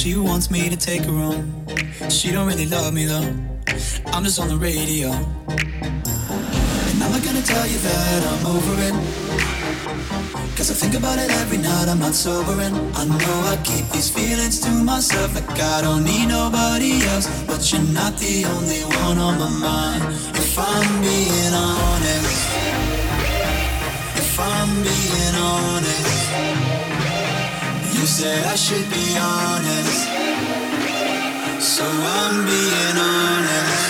She wants me to take her home. She don't really love me though. I'm just on the radio. And I'm not gonna tell you that I'm over it. Cause I think about it every night, I'm not sobering. I know I keep these feelings to myself, like I don't need nobody else. But you're not the only one on my mind. If I'm being honest, if I'm being honest. You said I should be honest, so I'm being honest.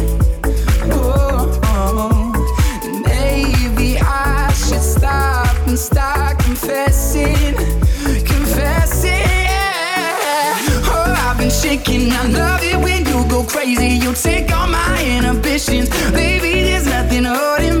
I love it when you go crazy. You take all my inhibitions. Baby, there's nothing holding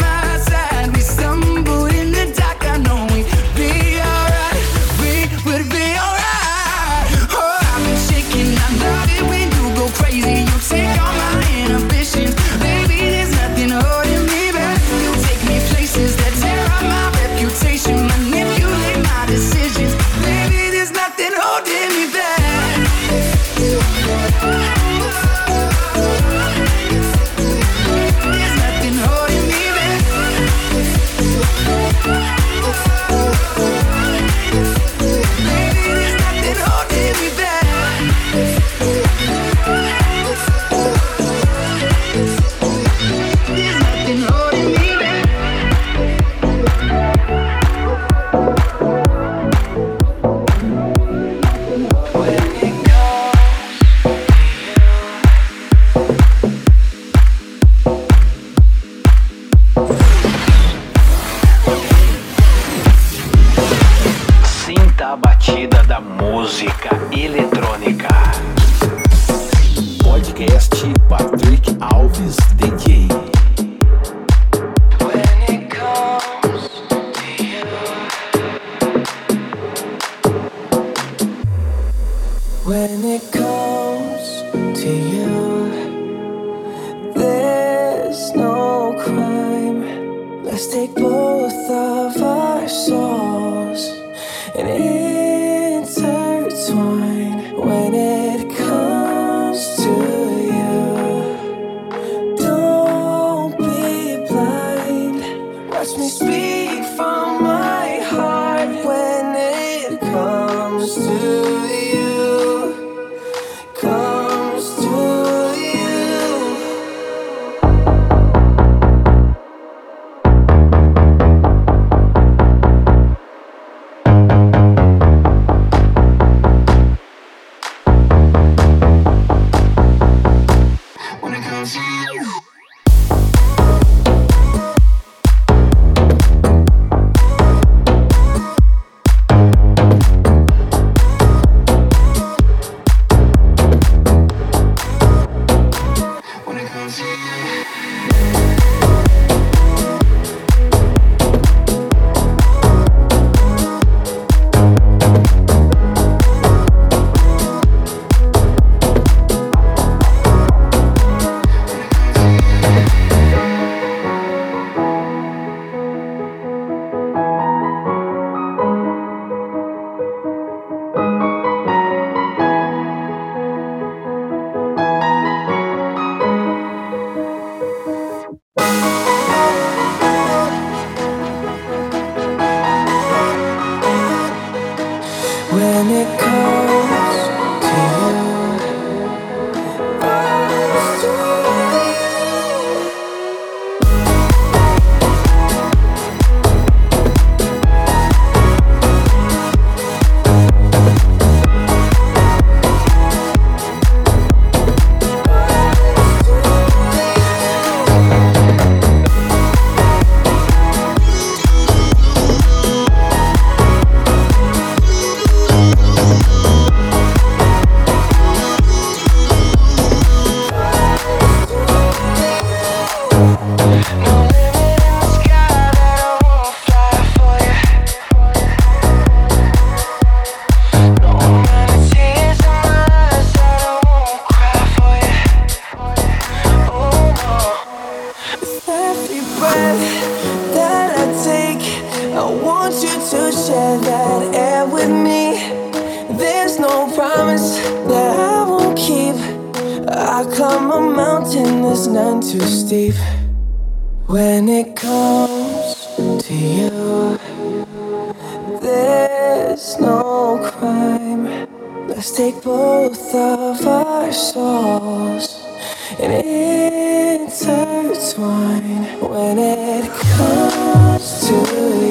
Intertwine when it comes to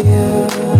you.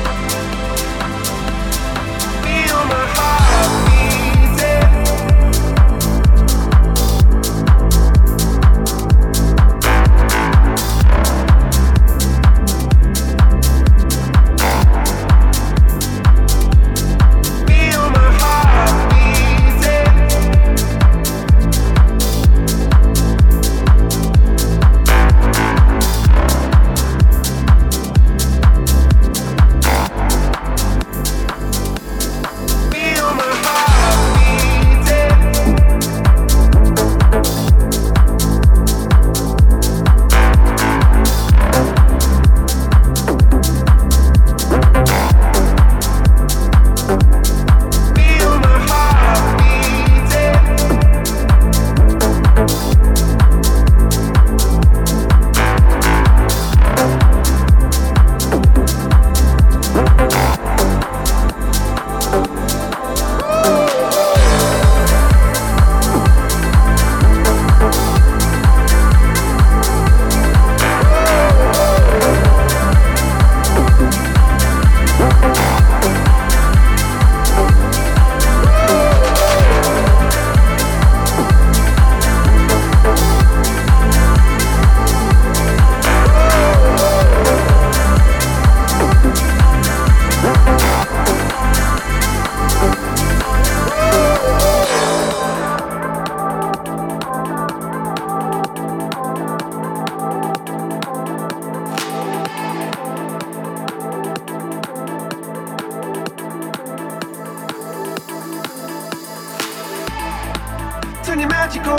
go.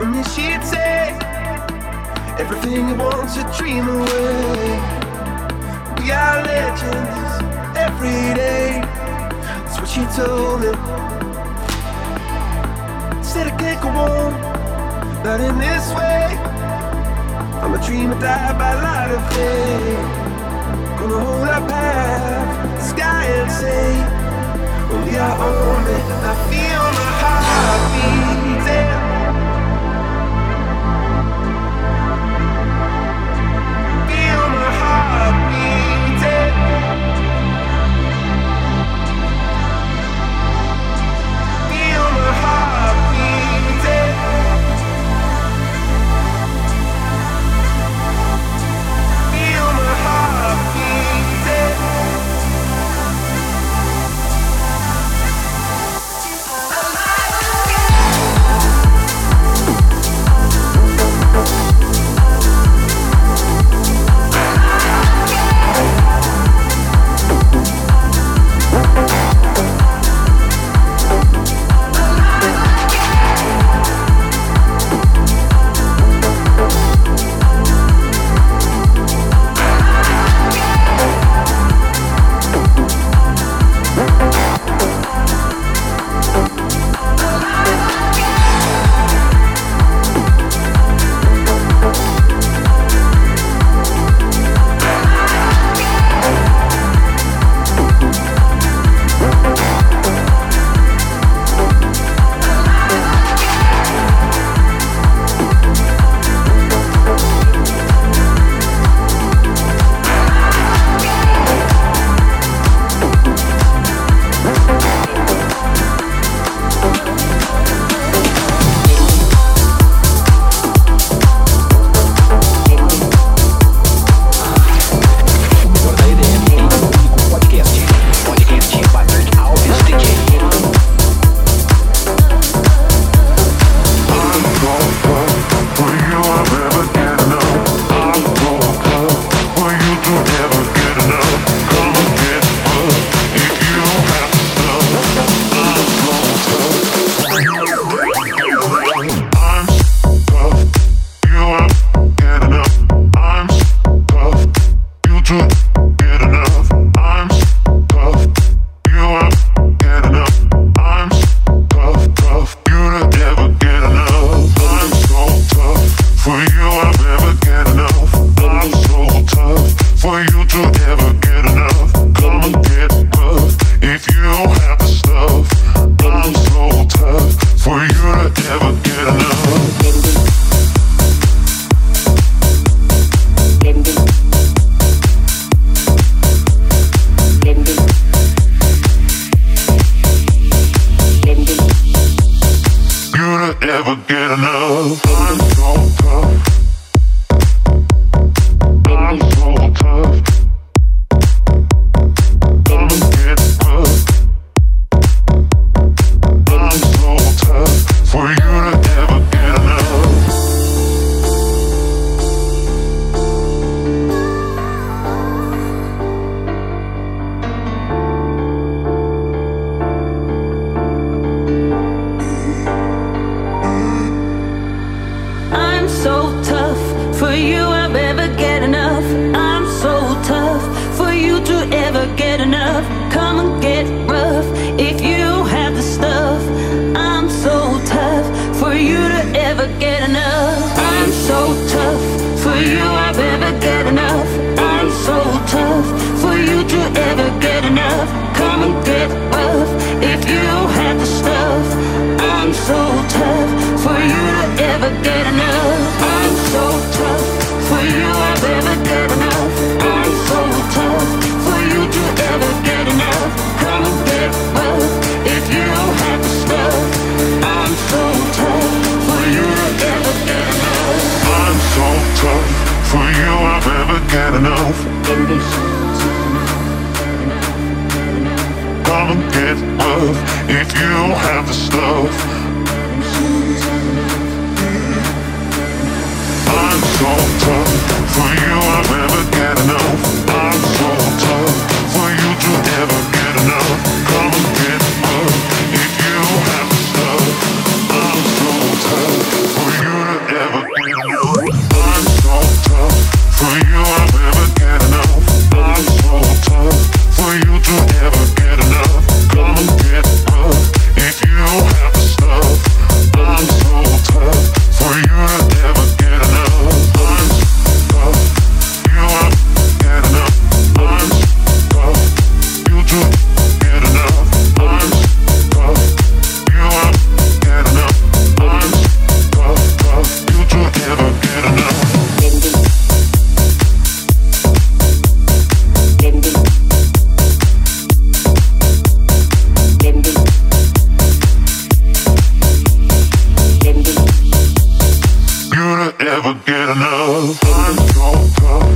And yeah, she'd say, everything you want to dream away. We are legends every day. That's what she told me. Said I can't go on, not in this way. I'm a dreamer, die by light of day. Gonna hold our path, sky and say, we are on. I feel my heart beat. So tough for you. enough. Come and get love if you have the stuff. I'm so tough, for you I'll never get enough. Ever get enough. I'm so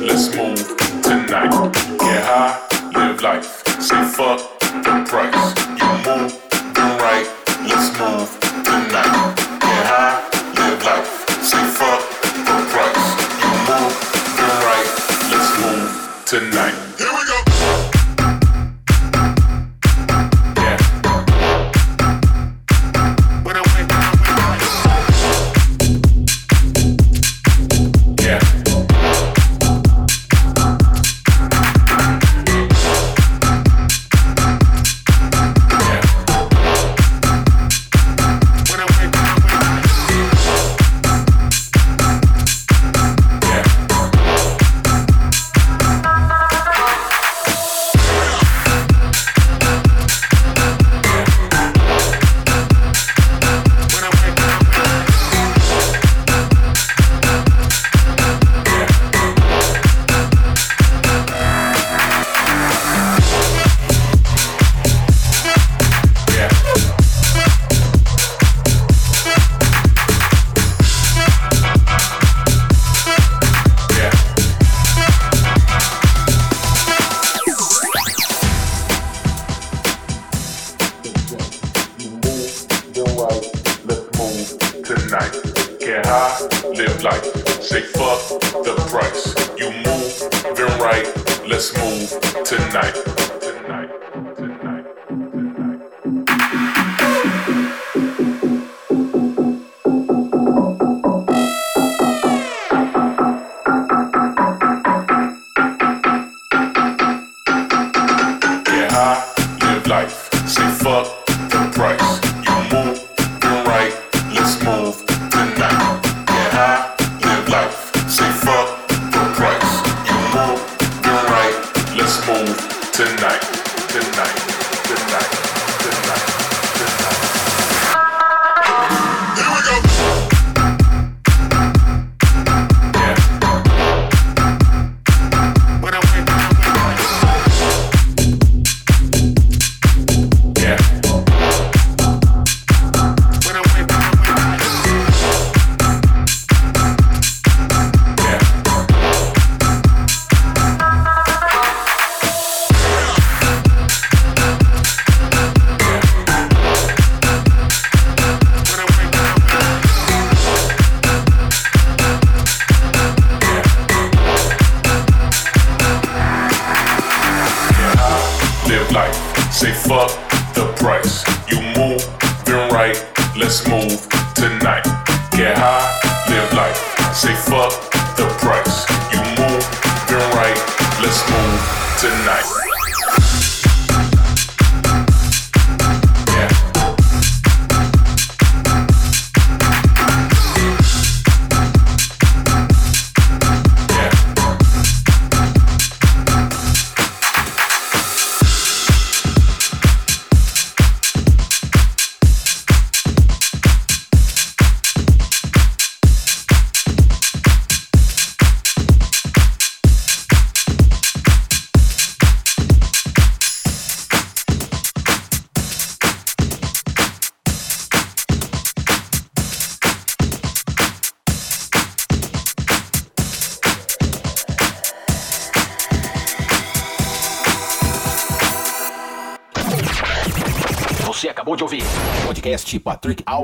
let's move tonight. Get high, live life. tonight.